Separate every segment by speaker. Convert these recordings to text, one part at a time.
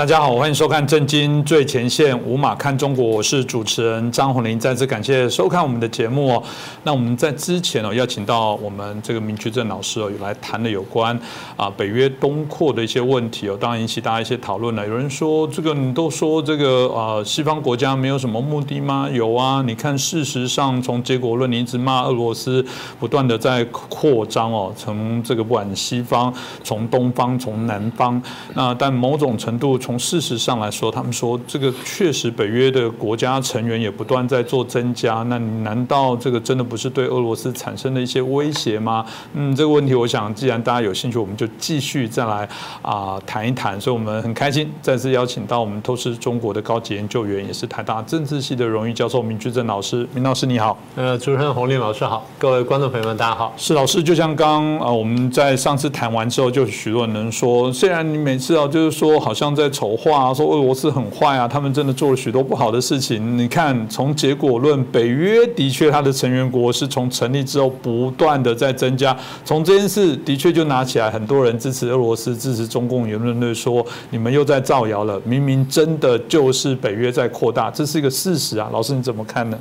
Speaker 1: 大家好，欢迎收看《震惊最前线》，五马看中国，我是主持人张宏林。再次感谢收看我们的节目哦。那我们在之前哦，邀请到我们这个明居正老师哦，有来谈了有关啊北约东扩的一些问题哦，当然引起大家一些讨论了。有人说，这个你都说这个啊，西方国家没有什么目的吗？有啊，你看，事实上从结果论，你一直骂俄罗斯不断的在扩张哦，从这个不管西方，从东方，从南方，那但某种程度。事实上来说，他们说这个确实北约的国家成员也不断在做增加。那难道这个真的不是对俄罗斯产生的一些威胁吗？嗯，这个问题我想，既然大家有兴趣，我们就继续再来啊谈一谈。所以我们很开心再次邀请到我们透视中国的高级研究员，也是台大政治系的荣誉教授明居正老师。明老师你好，
Speaker 2: 呃，主持人洪林老师好，各位观众朋友们大家好。
Speaker 1: 是老师，就像刚啊我们在上次谈完之后，就许多人说，虽然你每次啊就是说好像在。丑化啊说俄罗斯很坏啊，他们真的做了许多不好的事情。你看，从结果论，北约的确它的成员国是从成立之后不断的在增加。从这件事的确就拿起来，很多人支持俄罗斯，支持中共言论的说，你们又在造谣了。明明真的就是北约在扩大，这是一个事实啊。老师你怎么看呢？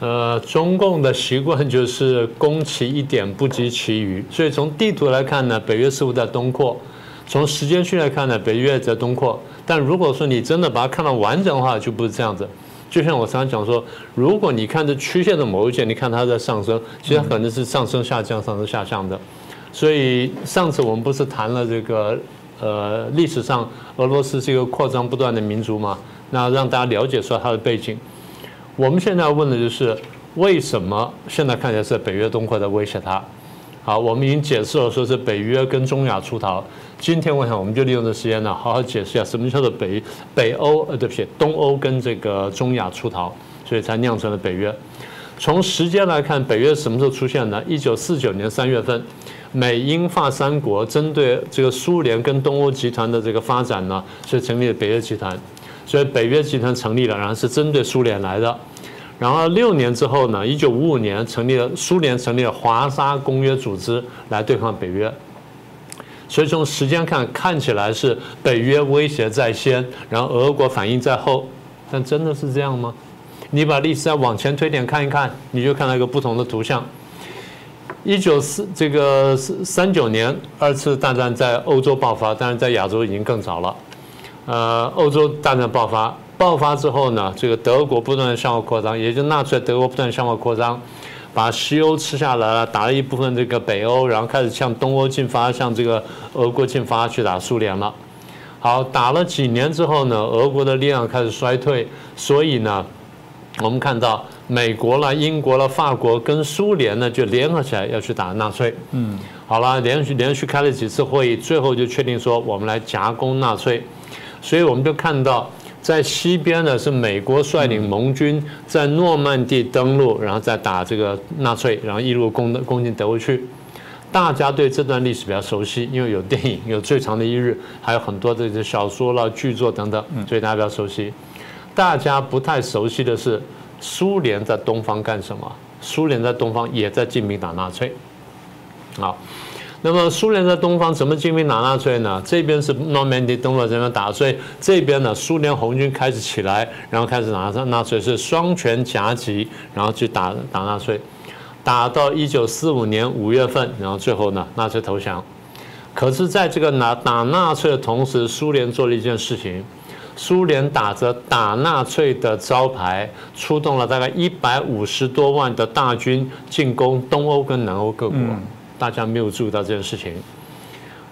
Speaker 2: 呃，中共的习惯就是攻其一点不及其余，所以从地图来看呢，北约似乎在东扩。从时间区来看呢，北约在东扩，但如果说你真的把它看到完整的话，就不是这样子。就像我常常讲说，如果你看这曲线的某一线，你看它在上升，其实可能是上升下降、上升下降的。所以上次我们不是谈了这个呃历史上俄罗斯是一个扩张不断的民族嘛？那让大家了解出来它的背景。我们现在要问的就是为什么现在看起来是北约东扩在威胁它？好，我们已经解释了，说是北约跟中亚出逃。今天我想，我们就利用这时间呢，好好解释一下什么叫做北北欧，呃，对不起，东欧跟这个中亚出逃，所以才酿成了北约。从时间来看，北约什么时候出现呢？一九四九年三月份，美英法三国针对这个苏联跟东欧集团的这个发展呢，所以成立了北约集团。所以北约集团成立了，然后是针对苏联来的。然后六年之后呢，一九五五年成立了苏联成立了华沙公约组织来对抗北约，所以从时间看，看起来是北约威胁在先，然后俄国反应在后，但真的是这样吗？你把历史再往前推点看一看，你就看到一个不同的图像。一九四这个三九年二次大战在欧洲爆发，当然在亚洲已经更早了。呃，欧洲大战爆发。爆发之后呢，这个德国不断的向外扩张，也就纳粹德国不断向外扩张，把西欧吃下来了，打了一部分这个北欧，然后开始向东欧进发，向这个俄国进发去打苏联了。好，打了几年之后呢，俄国的力量开始衰退，所以呢，我们看到美国了、英国了、法国跟苏联呢就联合起来要去打纳粹。嗯，好了，连续连续开了几次会议，最后就确定说我们来夹攻纳粹，所以我们就看到。在西边呢，是美国率领盟军在诺曼底登陆，然后再打这个纳粹，然后一路攻攻进德国去。大家对这段历史比较熟悉，因为有电影，有《最长的一日》，还有很多这些小说了、剧作等等，所以大家比较熟悉。大家不太熟悉的是，苏联在东方干什么？苏联在东方也在进兵打纳粹。好。那么苏联在东方怎么进兵打纳粹呢？这边是诺曼底登陆这边打，所以这边呢，苏联红军开始起来，然后开始打纳粹，是双拳夹击，然后去打打纳粹，打到一九四五年五月份，然后最后呢，纳粹投降。可是，在这个拿打纳粹的同时，苏联做了一件事情，苏联打着打纳粹的招牌，出动了大概一百五十多万的大军进攻东欧跟南欧各国。大家没有注意到这件事情，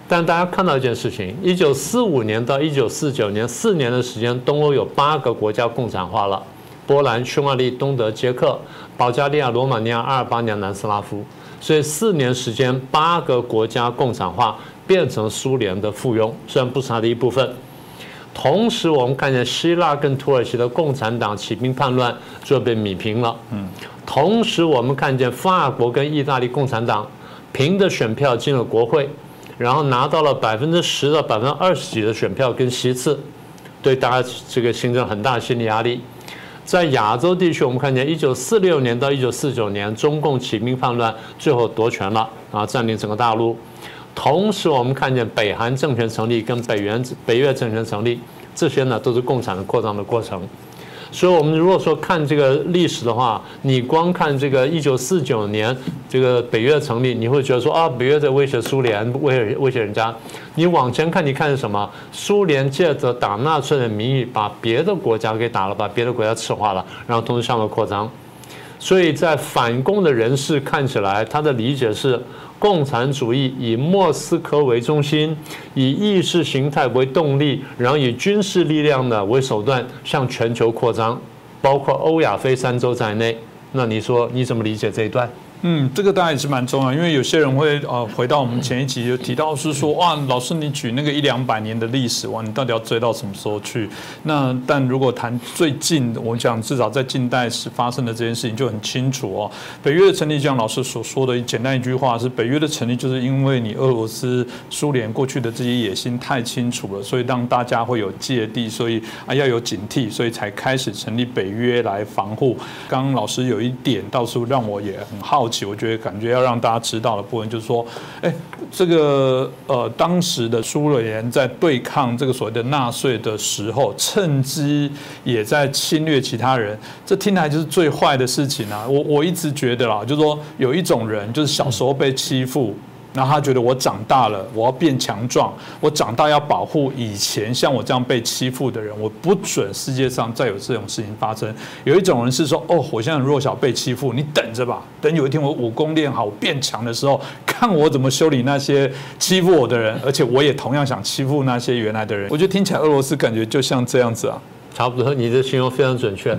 Speaker 2: 但大家看到一件事情：一九四五年到一九四九年四年的时间，东欧有八个国家共产化了，波兰、匈牙利、东德、捷克、保加利亚、罗马尼亚、阿尔巴尼亚、南斯拉夫。所以四年时间，八个国家共产化，变成苏联的附庸，虽然不是它的一部分。同时，我们看见希腊跟土耳其的共产党起兵叛乱，就被米平了。嗯。同时，我们看见法国跟意大利共产党。凭着选票进了国会，然后拿到了百分之十到百分之二十几的选票跟席次，对大家这个形成很大的心理压力。在亚洲地区，我们看见一九四六年到一九四九年，中共起兵叛乱，最后夺权了，啊，占领整个大陆。同时，我们看见北韩政权成立跟北元北越政权成立，这些呢都是共产的扩张的过程。所以，我们如果说看这个历史的话，你光看这个一九四九年这个北约成立，你会觉得说啊，北约在威胁苏联，威胁威胁人家。你往前看，你看是什么？苏联借着打纳粹的名义，把别的国家给打了，把别的国家赤化了，然后同时向外扩张。所以在反共的人士看起来，他的理解是。共产主义以莫斯科为中心，以意识形态为动力，然后以军事力量呢为手段向全球扩张，包括欧亚非三洲在内。那你说你怎么理解这一段？
Speaker 1: 嗯，这个当然也是蛮重要，因为有些人会呃回到我们前一集就提到是说哇，老师你举那个一两百年的历史哇，你到底要追到什么时候去？那但如果谈最近，我讲至少在近代史发生的这件事情就很清楚哦。北约的成立就，像老师所说的简单一句话是，北约的成立就是因为你俄罗斯、苏联过去的这些野心太清楚了，所以让大家会有芥蒂，所以啊要有警惕，所以才开始成立北约来防护。刚刚老师有一点倒是让我也很好我觉得感觉要让大家知道的部分就是说，哎，这个呃，当时的苏联在对抗这个所谓的纳粹的时候，趁机也在侵略其他人，这听来就是最坏的事情啊！我我一直觉得啦，就是说有一种人，就是小时候被欺负。然后他觉得我长大了，我要变强壮，我长大要保护以前像我这样被欺负的人，我不准世界上再有这种事情发生。有一种人是说，哦，我现在弱小被欺负，你等着吧，等有一天我武功练好，变强的时候，看我怎么修理那些欺负我的人，而且我也同样想欺负那些原来的人。我觉得听起来俄罗斯感觉就像这样子啊，
Speaker 2: 差不多，你的形容非常准确。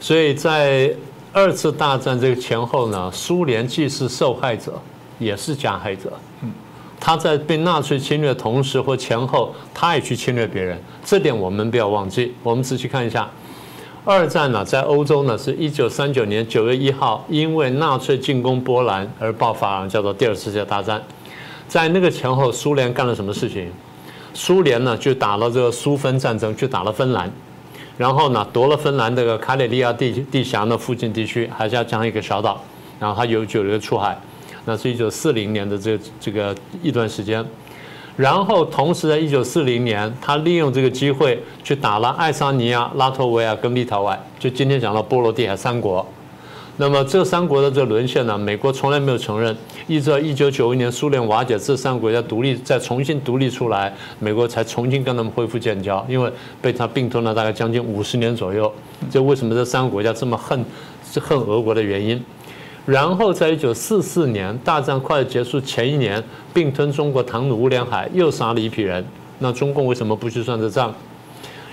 Speaker 2: 所以在二次大战这个前后呢，苏联既是受害者。也是加害者，嗯，他在被纳粹侵略同时或前后，他也去侵略别人，这点我们不要忘记。我们仔细看一下，二战呢，在欧洲呢，是一九三九年九月一号，因为纳粹进攻波兰而爆发，叫做第二次世界大战。在那个前后，苏联干了什么事情？苏联呢，就打了这个苏芬战争，去打了芬兰，然后呢，夺了芬兰这个卡里利亚地地峡的附近地区，还是要将一个小岛，然后他有九个出海。那是一九四零年的这这个一段时间，然后同时在一九四零年，他利用这个机会去打了爱沙尼亚、拉脱维亚跟立陶宛，就今天讲到波罗的海三国。那么这三国的这沦陷呢，美国从来没有承认，一直到一九九一年苏联瓦解，这三个国家独立再重新独立出来，美国才重新跟他们恢复建交，因为被他并吞了大概将近五十年左右。这为什么这三个国家这么恨，恨俄国的原因。然后在一九四四年大战快结束前一年，并吞中国唐努乌连海，又杀了一批人。那中共为什么不去算这账？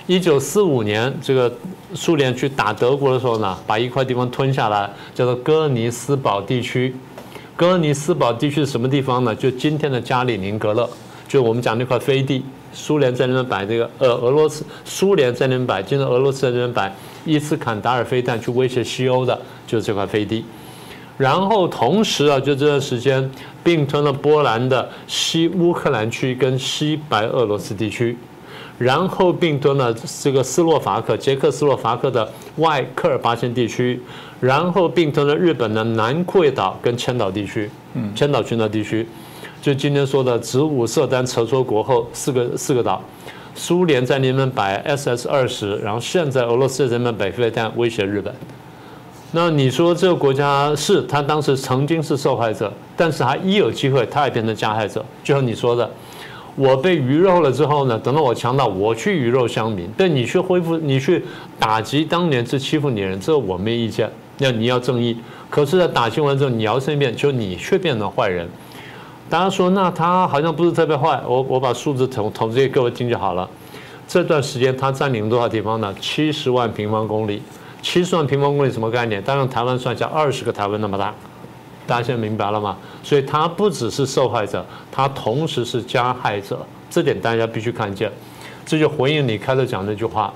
Speaker 2: 一九四五年，这个苏联去打德国的时候呢，把一块地方吞下来，叫做哥尼斯堡地区。哥尼斯堡地区是什么地方呢？就今天的加里宁格勒，就我们讲那块飞地。苏联在那边摆这个，呃，俄罗斯，苏联在那边摆，今天俄罗斯在那边摆伊斯坎达尔飞弹去威胁西欧的，就是这块飞地。然后同时啊，就这段时间并吞了波兰的西乌克兰区跟西白俄罗斯地区，然后并吞了这个斯洛伐克、捷克斯洛伐克的外科尔巴阡地区，然后并吞了日本的南库页岛跟千岛地区，嗯，千岛群岛地区，就今天说的子午色丹扯出国后四个四个岛，苏联在那边摆 SS 二十，然后现在俄罗斯在那边摆飞弹威胁日本。那你说这个国家是他当时曾经是受害者，但是他一有机会，他也变成加害者。就像你说的，我被鱼肉了之后呢，等到我强大，我去鱼肉乡民，但你去恢复，你去打击当年是欺负你的人，这我没意见。那你要正义，可是，在打击完之后，你摇身一变，就你却变成坏人。大家说，那他好像不是特别坏。我我把数字统统计给各位听就好了。这段时间他占领多少地方呢？七十万平方公里。七十万平方公里什么概念？当然台湾算下二十个台湾那么大，大家现在明白了吗？所以他不只是受害者，他同时是加害者，这点大家必须看见。这就回应你开头讲那句话：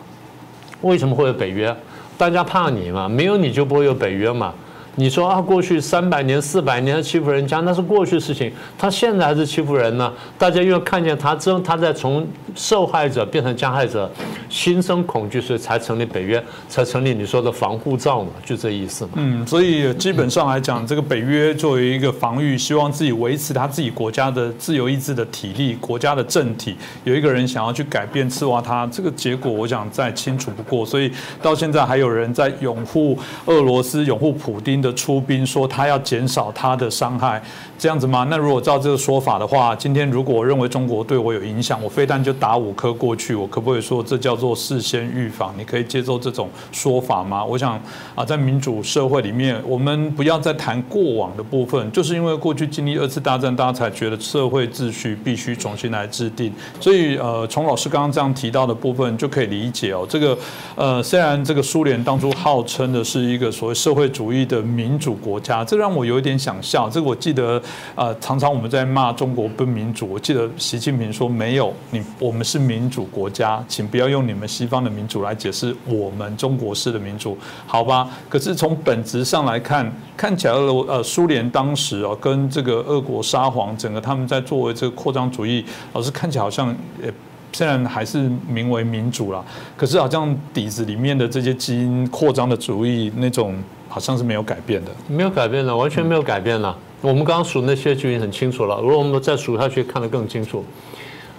Speaker 2: 为什么会有北约？大家怕你嘛？没有你就不会有北约嘛？你说啊，过去三百年、四百年欺负人家，那是过去事情。他现在还是欺负人呢。大家因为看见他之后，他在从受害者变成加害者，心生恐惧，所以才成立北约，才成立你说的防护罩嘛，就这意思嘛。
Speaker 1: 嗯，所以基本上来讲，这个北约作为一个防御，希望自己维持他自己国家的自由意志的体力，国家的政体。有一个人想要去改变刺挖他，这个结果我想再清楚不过。所以到现在还有人在拥护俄罗斯、拥护普京的。出兵说他要减少他的伤害，这样子吗？那如果照这个说法的话，今天如果我认为中国对我有影响，我非但就打五颗过去，我可不可以说这叫做事先预防？你可以接受这种说法吗？我想啊，在民主社会里面，我们不要再谈过往的部分，就是因为过去经历二次大战，大家才觉得社会秩序必须重新来制定。所以呃，从老师刚刚这样提到的部分就可以理解哦，这个呃，虽然这个苏联当初号称的是一个所谓社会主义的。民主国家，这让我有一点想笑。这个我记得，呃，常常我们在骂中国不民主。我记得习近平说：“没有你，我们是民主国家，请不要用你们西方的民主来解释我们中国式的民主，好吧？”可是从本质上来看，看起来呃，苏联当时啊，跟这个俄国沙皇，整个他们在作为这个扩张主义，老师看起来好像呃，虽然还是名为民主了，可是好像底子里面的这些基因扩张的主义那种。好像是没有改变的，
Speaker 2: 没有改变的，完全没有改变了。我们刚刚数那些就已经很清楚了。如果我们再数下去，看得更清楚。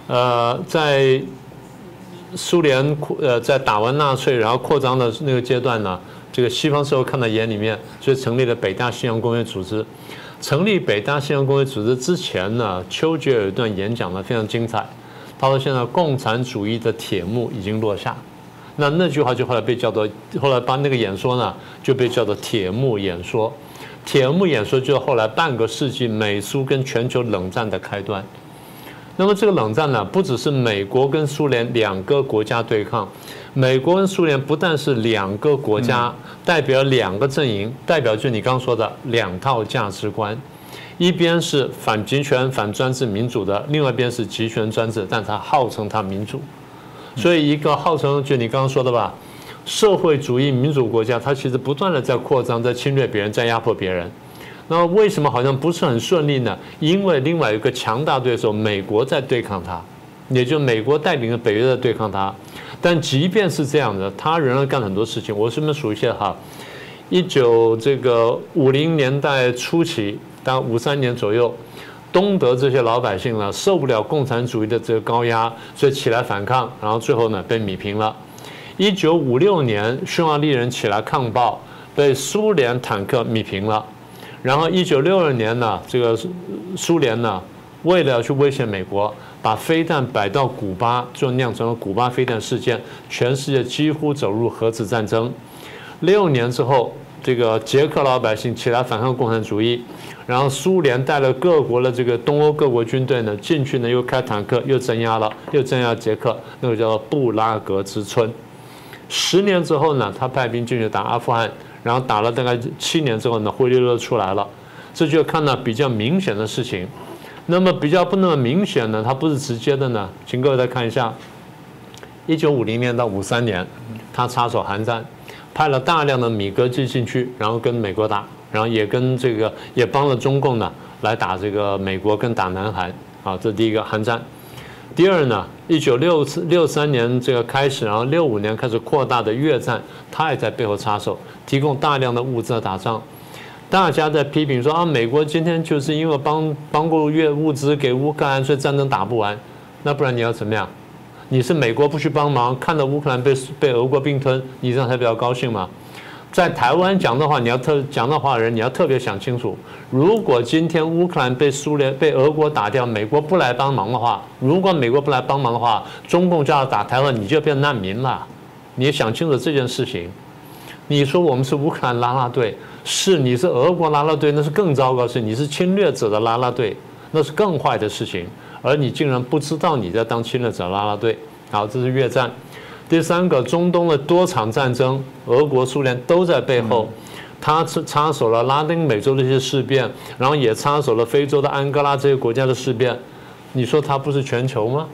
Speaker 2: 呃，在苏联扩呃在打完纳粹然后扩张的那个阶段呢，这个西方社会看在眼里面，所以成立了北大西洋工业组织。成立北大西洋工业组织之前呢，丘吉尔有一段演讲呢非常精彩。他说：“现在共产主义的铁幕已经落下。”那那句话就后来被叫做，后来把那个演说呢就被叫做铁幕演说，铁幕演说就是后来半个世纪美苏跟全球冷战的开端。那么这个冷战呢，不只是美国跟苏联两个国家对抗，美国跟苏联不但是两个国家，代表两个阵营，代表就你刚说的两套价值观，一边是反集权、反专制、民主的，另外一边是集权专制，但它号称它民主。所以，一个号称就你刚刚说的吧，社会主义民主国家，它其实不断的在扩张，在侵略别人，在压迫别人。那，为什么好像不是很顺利呢？因为另外一个强大对手美国在对抗它，也就美国带领的北约在对抗它。但即便是这样的，他仍然干很多事情。我顺便数一下哈，一九这个五零年代初期到五三年左右。东德这些老百姓呢，受不了共产主义的这个高压，所以起来反抗，然后最后呢被米平了。一九五六年，匈牙利人起来抗暴，被苏联坦克米平了。然后一九六二年呢，这个苏联呢，为了去威胁美国，把飞弹摆到古巴，就酿成了古巴飞弹事件，全世界几乎走入核子战争。六年之后。这个捷克老百姓起来反抗共产主义，然后苏联带了各国的这个东欧各国军队呢进去呢，又开坦克又镇压了，又镇压捷克，那个叫做布拉格之春。十年之后呢，他派兵进去打阿富汗，然后打了大概七年之后呢，灰溜溜出来了。这就看到比较明显的事情。那么比较不那么明显呢，它不是直接的呢，请各位再看一下，一九五零年到五三年，他插手韩战。派了大量的米格机进去，然后跟美国打，然后也跟这个也帮了中共呢来打这个美国跟打南韩啊，这第一个韩战。第二呢，一九六六三年这个开始，然后六五年开始扩大的越战，他也在背后插手，提供大量的物资打仗。大家在批评说啊，美国今天就是因为帮帮过越物资给乌克兰，所以战争打不完。那不然你要怎么样？你是美国不去帮忙，看到乌克兰被被俄国并吞，你这样才比较高兴吗？在台湾讲的话，你要特讲的话人，你要特别想清楚。如果今天乌克兰被苏联被俄国打掉，美国不来帮忙的话，如果美国不来帮忙的话，中共就要打台湾，你就变难民了。你想清楚这件事情。你说我们是乌克兰拉拉队，是你是俄国拉拉队，那是更糟糕的事。你是侵略者的拉拉队，那是更坏的事情。而你竟然不知道你在当侵略者拉拉队，好，这是越战。第三个，中东的多场战争，俄国、苏联都在背后，他插手了拉丁美洲的一些事变，然后也插手了非洲的安哥拉这些国家的事变。你说他不是全球吗？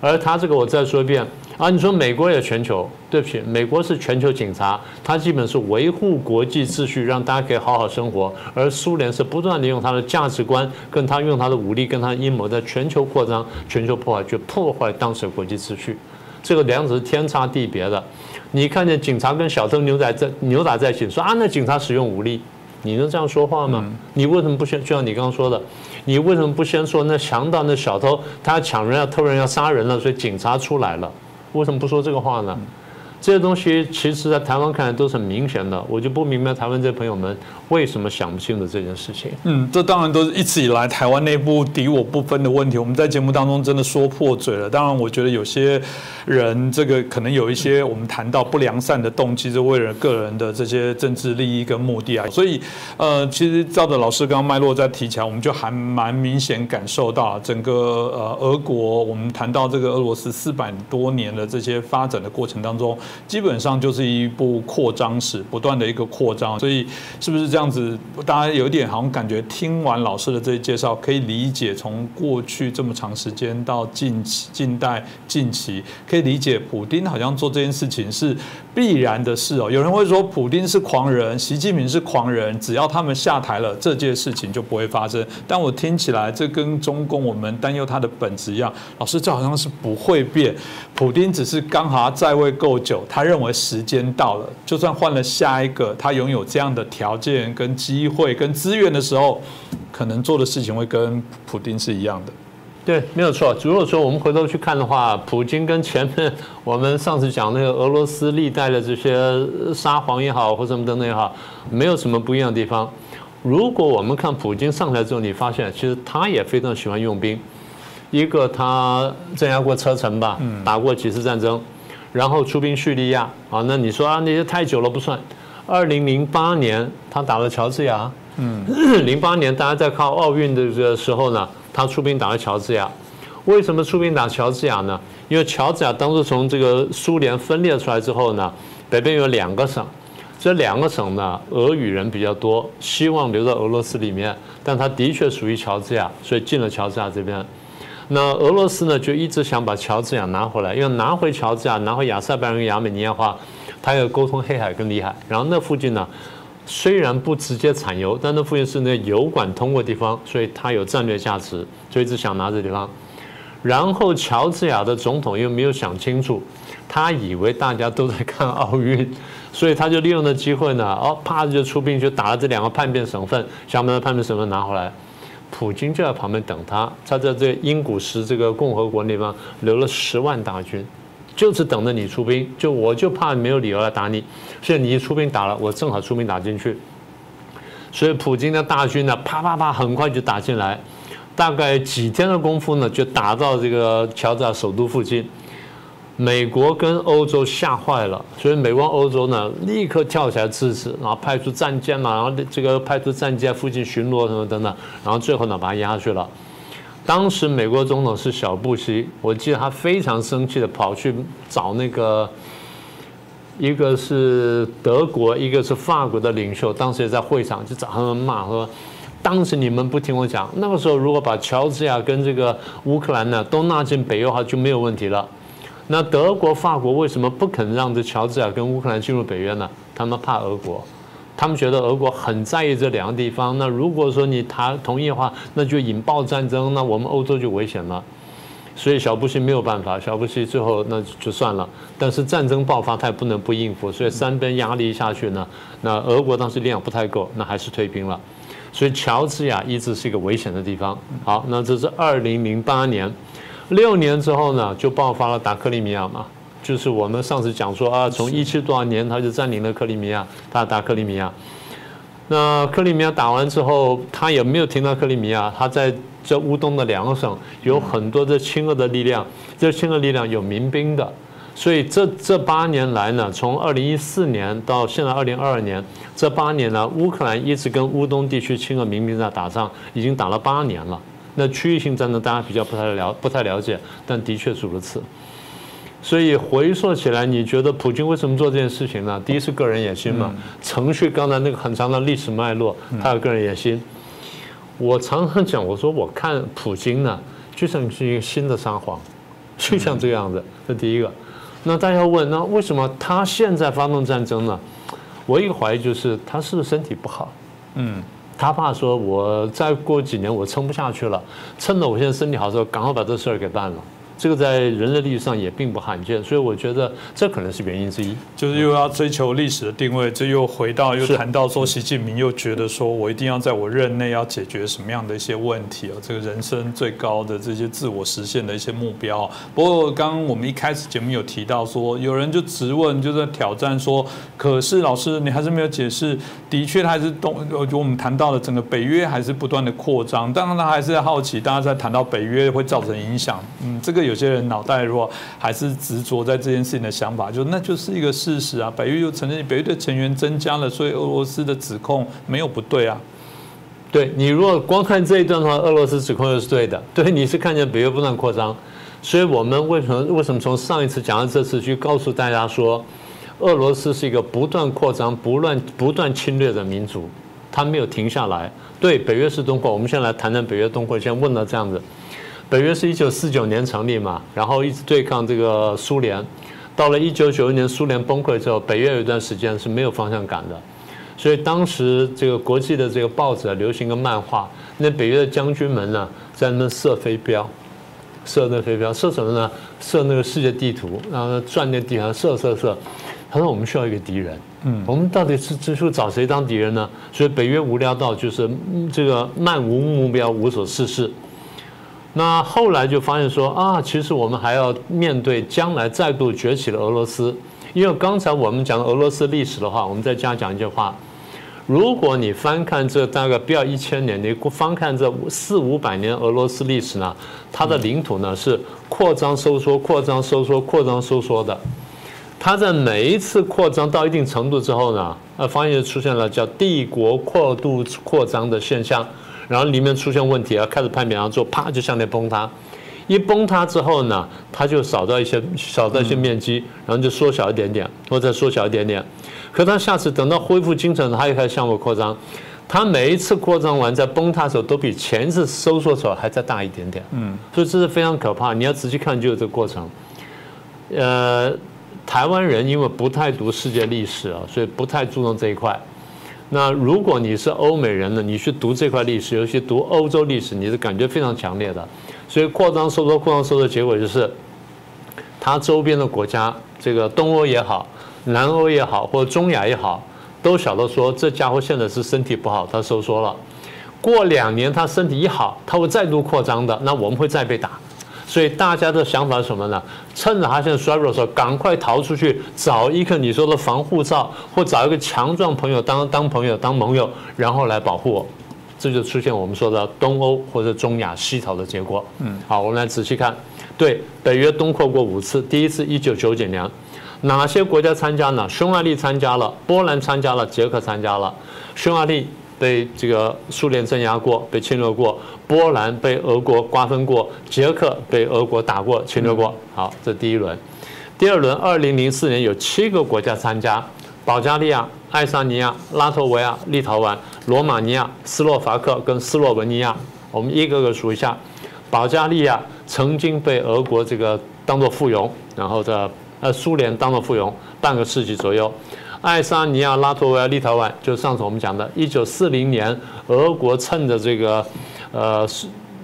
Speaker 2: 而他这个，我再说一遍，啊，你说美国也全球，对不起，美国是全球警察，它基本是维护国际秩序，让大家可以好好生活。而苏联是不断的用它的价值观，跟他用他的武力，跟他的阴谋，在全球扩张、全球破坏，去破坏当时的国际秩序。这个两者是天差地别的。你看见警察跟小偷牛仔在扭打在一起，说啊，那警察使用武力，你能这样说话吗？你为什么不先？就像你刚刚说的，你为什么不先说那强盗、那小偷，他要抢人、要偷人、要杀人了，所以警察出来了？为什么不说这个话呢？这些东西其实，在台湾看来都是很明显的，我就不明白台湾这些朋友们为什么想不清楚这件事情。
Speaker 1: 嗯，这当然都是一直以来台湾内部敌我不分的问题。我们在节目当中真的说破嘴了。当然，我觉得有些人这个可能有一些我们谈到不良善的动机，是为了个人的这些政治利益跟目的啊。所以，呃，其实照着老师刚刚脉络在提起来，我们就还蛮明显感受到整个呃俄国，我们谈到这个俄罗斯四百多年的这些发展的过程当中。基本上就是一部扩张史，不断的一个扩张，所以是不是这样子？大家有点好像感觉听完老师的这些介绍，可以理解从过去这么长时间到近期、近代、近期，可以理解普丁好像做这件事情是必然的事哦。有人会说普丁是狂人，习近平是狂人，只要他们下台了，这件事情就不会发生。但我听起来，这跟中共我们担忧他的本质一样，老师这好像是不会变。普丁只是刚好在位够久。他认为时间到了，就算换了下一个，他拥有这样的条件、跟机会、跟资源的时候，可能做的事情会跟普京是一样的。
Speaker 2: 对，没有错。如果说我们回头去看的话，普京跟前面我们上次讲那个俄罗斯历代的这些沙皇也好，或什么等等也好，没有什么不一样的地方。如果我们看普京上台之后，你发现其实他也非常喜欢用兵。一个他镇压过车臣吧，打过几次战争。然后出兵叙利亚啊，那你说啊，那些太久了不算。二零零八年他打了乔治亚，嗯，零八年大家在靠奥运的这个时候呢，他出兵打了乔治亚。为什么出兵打乔治亚呢？因为乔治亚当时从这个苏联分裂出来之后呢，北边有两个省，这两个省呢，俄语人比较多，希望留在俄罗斯里面，但他的确属于乔治亚，所以进了乔治亚这边。那俄罗斯呢，就一直想把乔治亚拿回来，因为拿回乔治亚，拿回亚塞拜然、亚美尼亚话，他要沟通黑海跟里海。然后那附近呢，虽然不直接产油，但那附近是那油管通过地方，所以它有战略价值，就一直想拿这地方。然后乔治亚的总统又没有想清楚，他以为大家都在看奥运，所以他就利用的机会呢，哦，啪就出兵，就打了这两个叛变省份，想把那叛变省份拿回来。普京就在旁边等他，他在这英古什这个共和国那方留了十万大军，就是等着你出兵。就我就怕没有理由来打你，所以你一出兵打了，我正好出兵打进去。所以普京的大军呢，啪啪啪，很快就打进来，大概几天的功夫呢，就打到这个乔治亚首都附近。美国跟欧洲吓坏了，所以美国、欧洲呢立刻跳起来支持，然后派出战舰嘛，然后这个派出战舰附近巡逻什么等等，然后最后呢把他压下去了。当时美国总统是小布希，我记得他非常生气的跑去找那个，一个是德国，一个是法国的领袖，当时也在会场就找他们骂说，当时你们不听我讲，那个时候如果把乔治亚跟这个乌克兰呢都纳进北约的话就没有问题了。那德国、法国为什么不肯让这乔治亚跟乌克兰进入北约呢？他们怕俄国，他们觉得俄国很在意这两个地方。那如果说你谈同意的话，那就引爆战争，那我们欧洲就危险了。所以小布希没有办法，小布希最后那就算了。但是战争爆发，他也不能不应付。所以三边压力下去呢，那俄国当时力量不太够，那还是退兵了。所以乔治亚一直是一个危险的地方。好，那这是二零零八年。六年之后呢，就爆发了打克里米亚嘛，就是我们上次讲说啊，从一七多少年他就占领了克里米亚，他打克里米亚。那克里米亚打完之后，他也没有停到克里米亚，他在这乌东的两个省有很多的亲俄的力量，这亲俄力量有民兵的，所以这这八年来呢，从二零一四年到现在二零二二年，这八年呢，乌克兰一直跟乌东地区亲俄民兵在打仗，已经打了八年了。那区域性战争大家比较不太了不太了解，但的确是如此。所以回溯起来，你觉得普京为什么做这件事情呢？第一是个人野心嘛。程序刚才那个很长的历史脉络，他有个人野心。我常常讲，我说我看普京呢，就像是一个新的沙皇，就像这个样子。这第一个。那大家问，那为什么他现在发动战争呢？我一个怀疑就是他是不是身体不好？嗯，他怕说我再过几年我撑不下去了，趁着我现在身体好时候，赶快把这事儿给办了。这个在人类历史上也并不罕见，所以我觉得这可能是原因之一。
Speaker 1: 就是又要追求历史的定位，这又回到又谈到说，习近平又觉得说我一定要在我任内要解决什么样的一些问题啊？这个人生最高的这些自我实现的一些目标。不过刚刚我们一开始节目有提到说，有人就直问，就在挑战说，可是老师你还是没有解释，的确还是东，就我们谈到了整个北约还是不断的扩张，当然他还是在好奇，大家在谈到北约会造成影响，嗯，这个有。有些人脑袋如果还是执着在这件事情的想法，就那就是一个事实啊。北约又承认北约的成员增加了，所以俄罗斯的指控没有不对啊。
Speaker 2: 对你如果光看这一段的话，俄罗斯指控又是对的。对，你是看见北约不断扩张，所以我们为什么为什么从上一次讲到这次去告诉大家说，俄罗斯是一个不断扩张、不断不断侵略的民族，他没有停下来。对，北约是东扩，我们先来谈谈北约东扩。先问到这样子。北约是一九四九年成立嘛，然后一直对抗这个苏联，到了一九九一年苏联崩溃之后，北约有一段时间是没有方向感的，所以当时这个国际的这个报纸啊流行个漫画，那北约的将军们呢在那射飞镖，射那飞镖，射什么呢？射那个世界地图，然后转那地图射射射。他说我们需要一个敌人，嗯，我们到底是最初找谁当敌人呢？所以北约无聊到就是这个漫无目标，无所事事。那后来就发现说啊，其实我们还要面对将来再度崛起的俄罗斯，因为刚才我们讲俄罗斯历史的话，我们再加讲一句话：如果你翻看这大概不要一千年，你翻看这四五百年俄罗斯历史呢，它的领土呢是扩张收缩、扩张收缩、扩张收缩的。它在每一次扩张到一定程度之后呢，呃，发现出现了叫帝国过度扩张的现象。然后里面出现问题啊，开始判别，然后之后啪就向内崩塌，一崩塌之后呢，它就少到一些少到一些面积，然后就缩小一点点，或者缩小一点点。可它下次等到恢复精神，它又开始向外扩张。它每一次扩张完在崩塌的时候，都比前一次收缩的时候还再大一点点。嗯，所以这是非常可怕。你要仔细看，就有这个过程。呃，台湾人因为不太读世界历史啊，所以不太注重这一块。那如果你是欧美人呢，你去读这块历史，尤其读欧洲历史，你是感觉非常强烈的。所以扩张收缩、扩张收缩结果就是，它周边的国家，这个东欧也好，南欧也好，或者中亚也好，都晓得说这家伙现在是身体不好，他收缩了。过两年他身体一好，他会再度扩张的，那我们会再被打。所以大家的想法是什么呢？趁着他现在衰弱的时候，赶快逃出去，找一个你说的防护罩，或找一个强壮朋友当当朋友当盟友，然后来保护我。这就出现我们说的东欧或者中亚西逃的结果。嗯，好，我们来仔细看。对，北约东扩过五次，第一次一九九九年，哪些国家参加呢？匈牙利参加了，波兰参加了，捷克参加了，匈牙利。被这个苏联镇压过，被侵略过；波兰被俄国瓜分过；捷克被俄国打过、侵略过。好，这第一轮。第二轮，二零零四年有七个国家参加：保加利亚、爱沙尼亚、拉脱维亚、立陶宛、罗马尼亚、斯洛伐克跟斯洛文尼亚。我们一个个数一下：保加利亚曾经被俄国这个当做附庸，然后在呃苏联当做附庸半个世纪左右。爱沙尼亚、拉脱维亚、立陶宛，就上次我们讲的，一九四零年，俄国趁着这个，呃，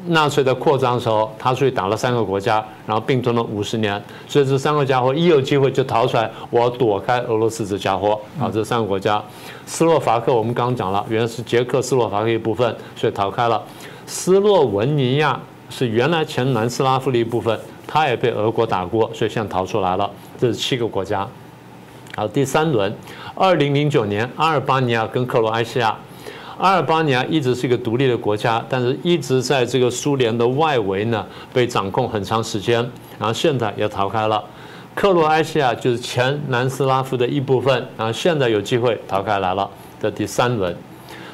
Speaker 2: 纳粹的扩张的时候，他出去打了三个国家，然后并吞了五十年，所以这三个家伙一有机会就逃出来，我要躲开俄罗斯这家伙啊！这三个国家，斯洛伐克我们刚刚讲了，原来是捷克斯洛伐克一部分，所以逃开了；斯洛文尼亚是原来前南斯拉夫的一部分，他也被俄国打过，所以现在逃出来了。这是七个国家。好，第三轮，二零零九年，阿尔巴尼亚跟克罗埃西亚，阿尔巴尼亚一直是一个独立的国家，但是一直在这个苏联的外围呢，被掌控很长时间，然后现在也逃开了。克罗埃西亚就是前南斯拉夫的一部分，然后现在有机会逃开来了。这第三轮，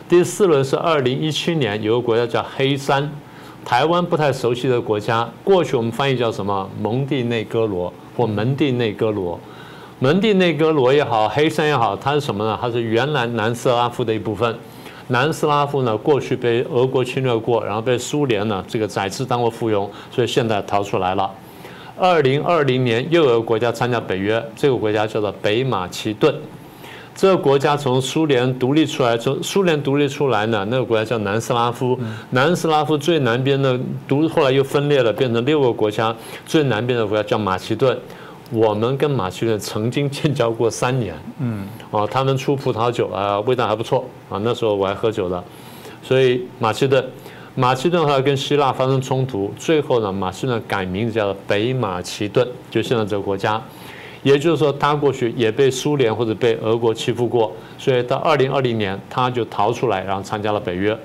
Speaker 2: 第四轮是二零一七年，有个国家叫黑山，台湾不太熟悉的国家，过去我们翻译叫什么蒙蒂内哥罗或门蒂内哥罗。门蒂内哥罗也好，黑山也好，它是什么呢？它是原来南斯拉夫的一部分。南斯拉夫呢，过去被俄国侵略过，然后被苏联呢这个宰制当过附庸，所以现在逃出来了。二零二零年又有个国家参加北约，这个国家叫做北马其顿。这个国家从苏联独立出来，从苏联独立出来呢，那个国家叫南斯拉夫。南斯拉夫最南边的独，后来又分裂了，变成六个国家。最南边的国家叫马其顿。我们跟马其顿曾经建交过三年。嗯。哦，他们出葡萄酒啊，味道还不错啊。那时候我还喝酒了。所以马其顿，马其顿后来跟希腊发生冲突，最后呢，马其顿改名字叫北马其顿，就现在这个国家。也就是说，他过去也被苏联或者被俄国欺负过，所以到二零二零年他就逃出来，然后参加了北约。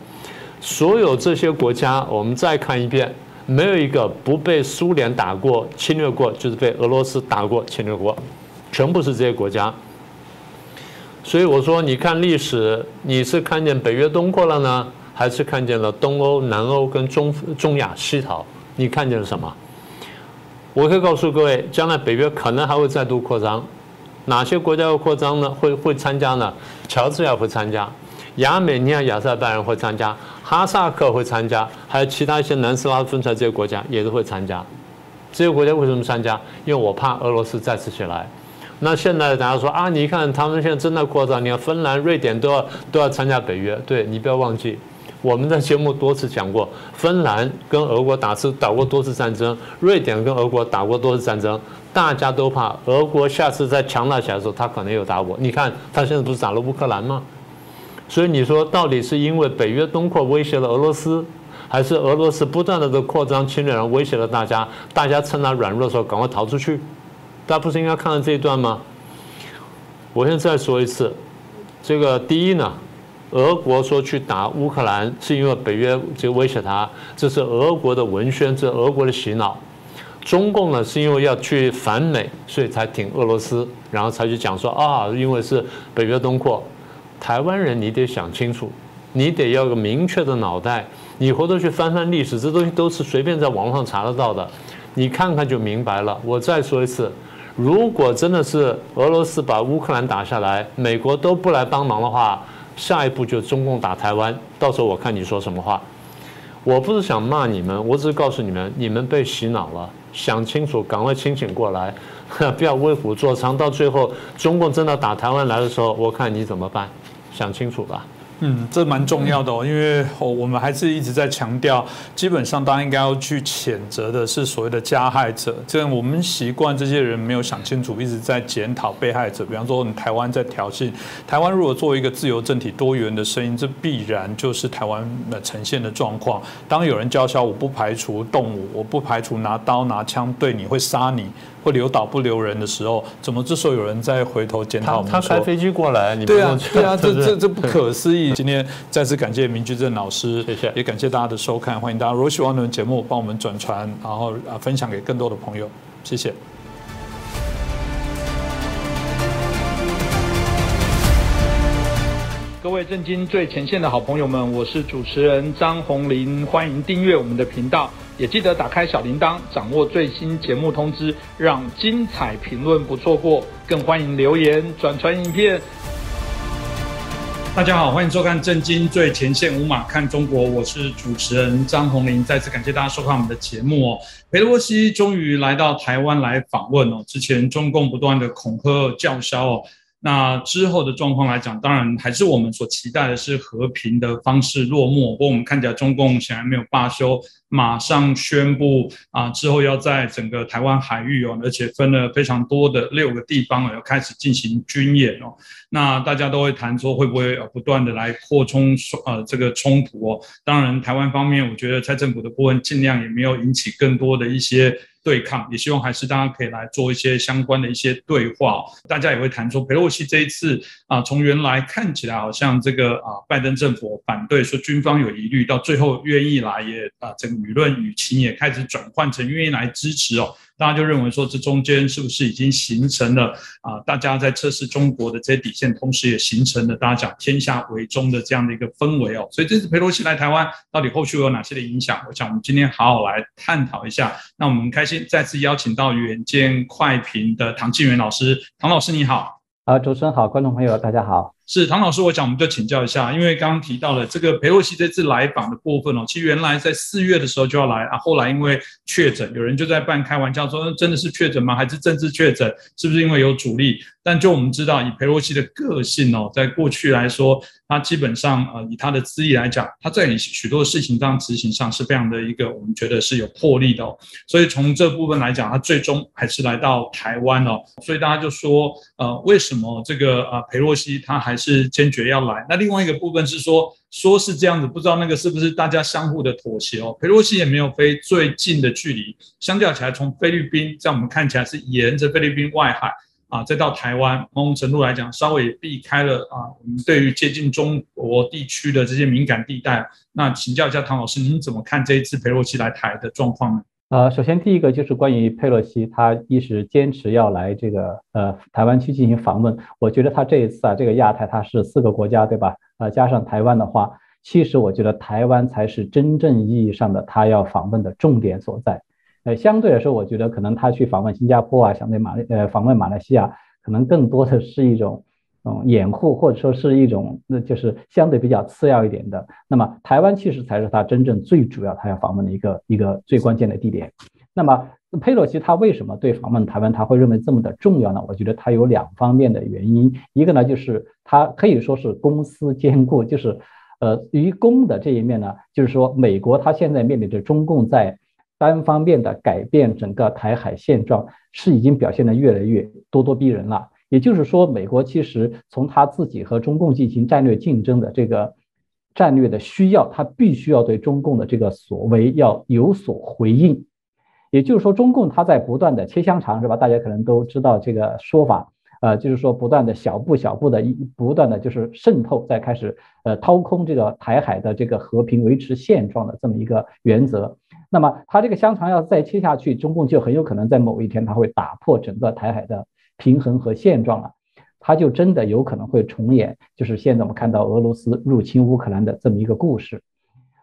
Speaker 2: 所有这些国家，我们再看一遍，没有一个不被苏联打过、侵略过，就是被俄罗斯打过、侵略过，全部是这些国家。所以我说，你看历史，你是看见北约东扩了呢，还是看见了东欧、南欧跟中中亚西逃？你看见了什么？我可以告诉各位，将来北约可能还会再度扩张，哪些国家要扩张呢？会会参加呢？乔治亚会参加，亚美尼亚、亚塞拜然会参加，哈萨克会参加，还有其他一些南斯拉夫分出来这些国家也都会参加。这些国家为什么参加？因为我怕俄罗斯再次起来。那现在大家说啊，你看他们现在正在扩张，你看芬兰、瑞典都要都要参加北约。对你不要忘记。我们的节目多次讲过，芬兰跟俄国打次打过多次战争，瑞典跟俄国打过多次战争，大家都怕俄国下次再强大起来的时候，他可能又打我。你看他现在不是打了乌克兰吗？所以你说到底是因为北约东扩威胁了俄罗斯，还是俄罗斯不断的在扩张侵略，然后威胁了大家？大家趁他软弱的时候赶快逃出去？大家不是应该看到这一段吗？我现在再说一次，这个第一呢。俄国说去打乌克兰，是因为北约就威胁他，这是俄国的文宣，这是俄国的洗脑。中共呢，是因为要去反美，所以才挺俄罗斯，然后才去讲说啊，因为是北约东扩。台湾人，你得想清楚，你得要个明确的脑袋。你回头去翻翻历史，这东西都是随便在网络上查得到的，你看看就明白了。我再说一次，如果真的是俄罗斯把乌克兰打下来，美国都不来帮忙的话。下一步就中共打台湾，到时候我看你说什么话。我不是想骂你们，我只是告诉你们，你们被洗脑了，想清楚，赶快清醒过来，不要为虎作伥。到最后中共真的打台湾来的时候，我看你怎么办？想清楚吧。
Speaker 1: 嗯，这蛮重要的哦，因为我我们还是一直在强调，基本上大家应该要去谴责的是所谓的加害者。这样我们习惯这些人没有想清楚，一直在检讨被害者。比方说，你台湾在挑衅，台湾如果作为一个自由政体、多元的声音，这必然就是台湾的呈现的状况。当有人叫嚣，我不排除动武，我不排除拿刀拿枪对你会杀你。会留岛不留人的时候，怎么这时候有人在回头检讨我们？
Speaker 2: 他开飞机过来，你
Speaker 1: 对啊，对啊，这这这不可思议！今天再次感谢明居正老师，
Speaker 2: 谢谢，
Speaker 1: 也感谢大家的收看，欢迎大家如果喜欢我们节目，帮我们转传，然后啊分享给更多的朋友，谢谢。各位震惊最前线的好朋友们，我是主持人张宏林，欢迎订阅我们的频道。也记得打开小铃铛，掌握最新节目通知，让精彩评论不错过。更欢迎留言转传影片。大家好，欢迎收看《震惊最前线》，无马看中国，我是主持人张宏林。再次感谢大家收看我们的节目哦。佩洛西终于来到台湾来访问哦，之前中共不断的恐吓叫嚣哦。那之后的状况来讲，当然还是我们所期待的是和平的方式落幕。不过我们看起来中共显然没有罢休，马上宣布啊，之后要在整个台湾海域哦，而且分了非常多的六个地方哦，要开始进行军演哦。那大家都会谈说会不会呃不断的来扩充呃这个冲突哦。当然台湾方面，我觉得蔡政府的部分尽量也没有引起更多的一些。对抗也希望还是大家可以来做一些相关的一些对话，大家也会谈说，佩洛西这一次啊，从原来看起来好像这个啊拜登政府反对说军方有疑虑，到最后愿意来也啊这个舆论舆情也开始转换成愿意来支持哦。大家就认为说，这中间是不是已经形成了啊？大家在测试中国的这些底线，同时也形成了大家讲天下为中的这样的一个氛围哦。所以这次佩洛西来台湾，到底后续有哪些的影响？我想我们今天好好来探讨一下。那我们开心再次邀请到远见快评的唐静元老师，唐老师你好。
Speaker 3: 啊，主持人好，观众朋友大家好。
Speaker 1: 是唐老师，我想我们就请教一下，因为刚刚提到了这个佩洛西这次来访的部分哦，其实原来在四月的时候就要来啊，后来因为确诊，有人就在半开玩笑说，真的是确诊吗？还是政治确诊？是不是因为有阻力？但就我们知道，以佩洛西的个性哦，在过去来说，他基本上呃，以他的资历来讲，他在许多事情上执行上是非常的一个，我们觉得是有魄力的哦。所以从这部分来讲，他最终还是来到台湾哦。所以大家就说，呃，为什么这个呃佩洛西他还是坚决要来？那另外一个部分是说，说是这样子，不知道那个是不是大家相互的妥协哦？佩洛西也没有飞最近的距离，相较起来，从菲律宾在我们看起来是沿着菲律宾外海。啊，再到台湾，某种程度来讲，稍微避开了啊，我们对于接近中国地区的这些敏感地带。那请教一下唐老师，您怎么看这一次佩洛西来台的状况呢？
Speaker 3: 呃，首先第一个就是关于佩洛西，他一直坚持要来这个呃台湾区进行访问。我觉得他这一次啊，这个亚太他是四个国家，对吧？呃，加上台湾的话，其实我觉得台湾才是真正意义上的他要访问的重点所在。呃，相对来说，我觉得可能他去访问新加坡啊，相对马呃访问马来西亚，可能更多的是一种嗯掩护，或者说是一种那就是相对比较次要一点的。那么台湾其实才是他真正最主要他要访问的一个一个最关键的地点。那么佩洛西他为什么对访问台湾他会认为这么的重要呢？我觉得他有两方面的原因，一个呢就是他可以说是公私兼顾，就是呃于公的这一面呢，就是说美国他现在面临着中共在单方面的改变整个台海现状是已经表现得越来越咄咄逼人了。也就是说，美国其实从他自己和中共进行战略竞争的这个战略的需要，他必须要对中共的这个所为要有所回应。也就是说，中共他在不断的切香肠，是吧？大家可能都知道这个说法，呃，就是说不断的小步小步的一不断的就是渗透，在开始呃掏空这个台海的这个和平维持现状的这么一个原则。那么，他这个香肠要再切下去，中共就很有可能在某一天，他会打破整个台海的平衡和现状了，他就真的有可能会重演，就是现在我们看到俄罗斯入侵乌克兰的这么一个故事。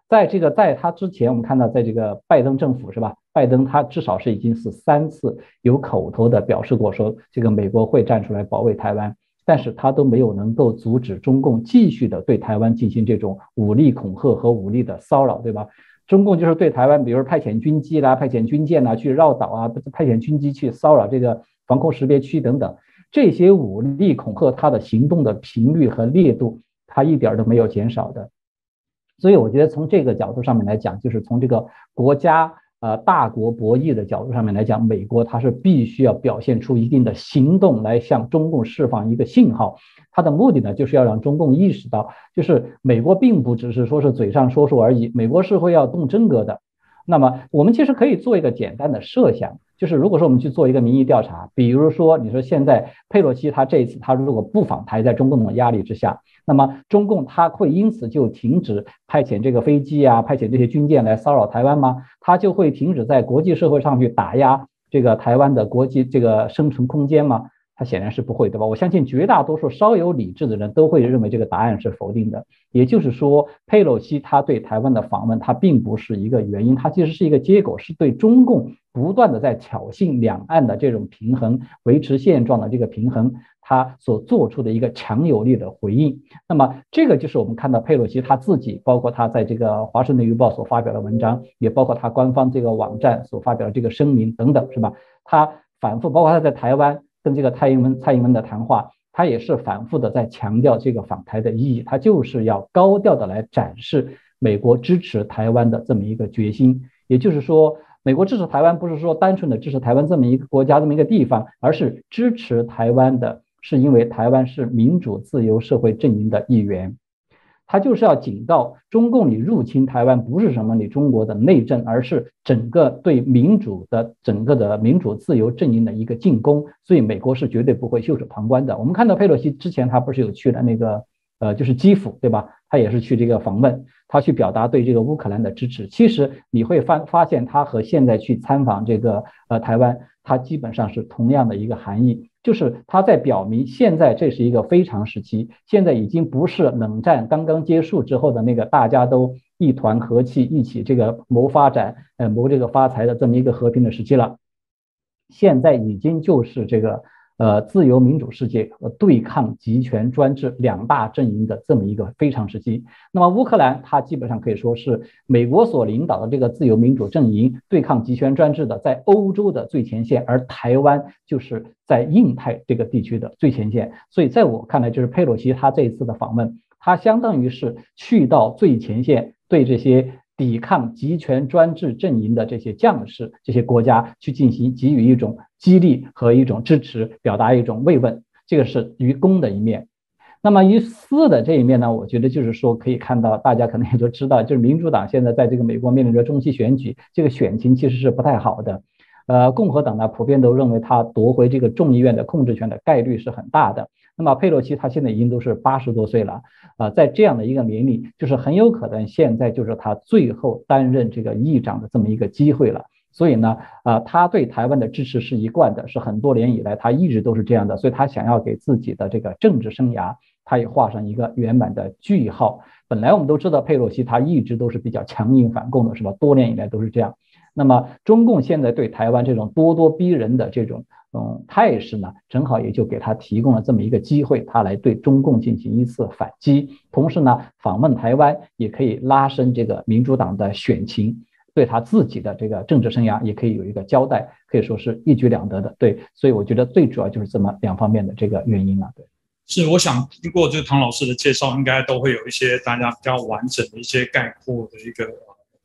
Speaker 3: 在这个在他之前，我们看到在这个拜登政府是吧？拜登他至少是已经是三次有口头的表示过，说这个美国会站出来保卫台湾，但是他都没有能够阻止中共继续的对台湾进行这种武力恐吓和武力的骚扰，对吧？中共就是对台湾，比如派遣军机啦、派遣军舰啦去绕岛啊，派遣军机去骚扰这个防空识别区等等，这些武力恐吓，它的行动的频率和烈度，它一点都没有减少的。所以我觉得从这个角度上面来讲，就是从这个国家。呃，大国博弈的角度上面来讲，美国它是必须要表现出一定的行动来向中共释放一个信号。它的目的呢，就是要让中共意识到，就是美国并不只是说是嘴上说说而已，美国是会要动真格的。那么，我们其实可以做一个简单的设想，就是如果说我们去做一个民意调查，比如说你说现在佩洛西他这一次他如果不访台，在中共的压力之下。那么中共他会因此就停止派遣这个飞机啊，派遣这些军舰来骚扰台湾吗？他就会停止在国际社会上去打压这个台湾的国际这个生存空间吗？他显然是不会，对吧？我相信绝大多数稍有理智的人都会认为这个答案是否定的。也就是说，佩洛西他对台湾的访问，他并不是一个原因，他其实是一个结果，是对中共不断的在挑衅两岸的这种平衡、维持现状的这个平衡，他所做出的一个强有力的回应。那么，这个就是我们看到佩洛西他自己，包括他在这个《华盛顿邮报》所发表的文章，也包括他官方这个网站所发表的这个声明等等，是吧？他反复，包括他在台湾。跟这个蔡英文、蔡英文的谈话，他也是反复的在强调这个访台的意义，他就是要高调的来展示美国支持台湾的这么一个决心。也就是说，美国支持台湾不是说单纯的支持台湾这么一个国家、这么一个地方，而是支持台湾的，是因为台湾是民主自由社会阵营的一员。他就是要警告中共，你入侵台湾不是什么你中国的内政，而是整个对民主的整个的民主自由阵营的一个进攻，所以美国是绝对不会袖手旁观的。我们看到佩洛西之前，他不是有去了那个呃，就是基辅，对吧？他也是去这个访问，他去表达对这个乌克兰的支持。其实你会发发现，他和现在去参访这个呃台湾，他基本上是同样的一个含义。就是他在表明，现在这是一个非常时期，现在已经不是冷战刚刚结束之后的那个大家都一团和气，一起这个谋发展，呃，谋这个发财的这么一个和平的时期了。现在已经就是这个呃，自由民主世界和对抗集权专制两大阵营的这么一个非常时期。那么乌克兰它基本上可以说是美国所领导的这个自由民主阵营对抗集权专制的在欧洲的最前线，而台湾就是在印太这个地区的最前线。所以在我看来，就是佩洛西他这一次的访问，他相当于是去到最前线，对这些。抵抗集权专制阵营的这些将士、这些国家去进行给予一种激励和一种支持，表达一种慰问，这个是于公的一面。那么于私的这一面呢？我觉得就是说可以看到，大家可能也都知道，就是民主党现在在这个美国面临着中期选举，这个选情其实是不太好的。呃，共和党呢普遍都认为他夺回这个众议院的控制权的概率是很大的。那么佩洛西他现在已经都是八十多岁了，啊，在这样的一个年龄，就是很有可能现在就是他最后担任这个议长的这么一个机会了。所以呢，啊，他对台湾的支持是一贯的，是很多年以来他一直都是这样的。所以他想要给自己的这个政治生涯，他也画上一个圆满的句号。本来我们都知道佩洛西他一直都是比较强硬反共的，是吧？多年以来都是这样。那么中共现在对台湾这种咄咄逼人的这种。嗯，态势呢，正好也就给他提供了这么一个机会，他来对中共进行一次反击。同时呢，访问台湾也可以拉升这个民主党的选情，对他自己的这个政治生涯也可以有一个交代，可以说是一举两得的。对，所以我觉得最主要就是这么两方面的这个原因了。对，
Speaker 1: 是，我想经过这唐老师的介绍，应该都会有一些大家比较完整的一些概括的一个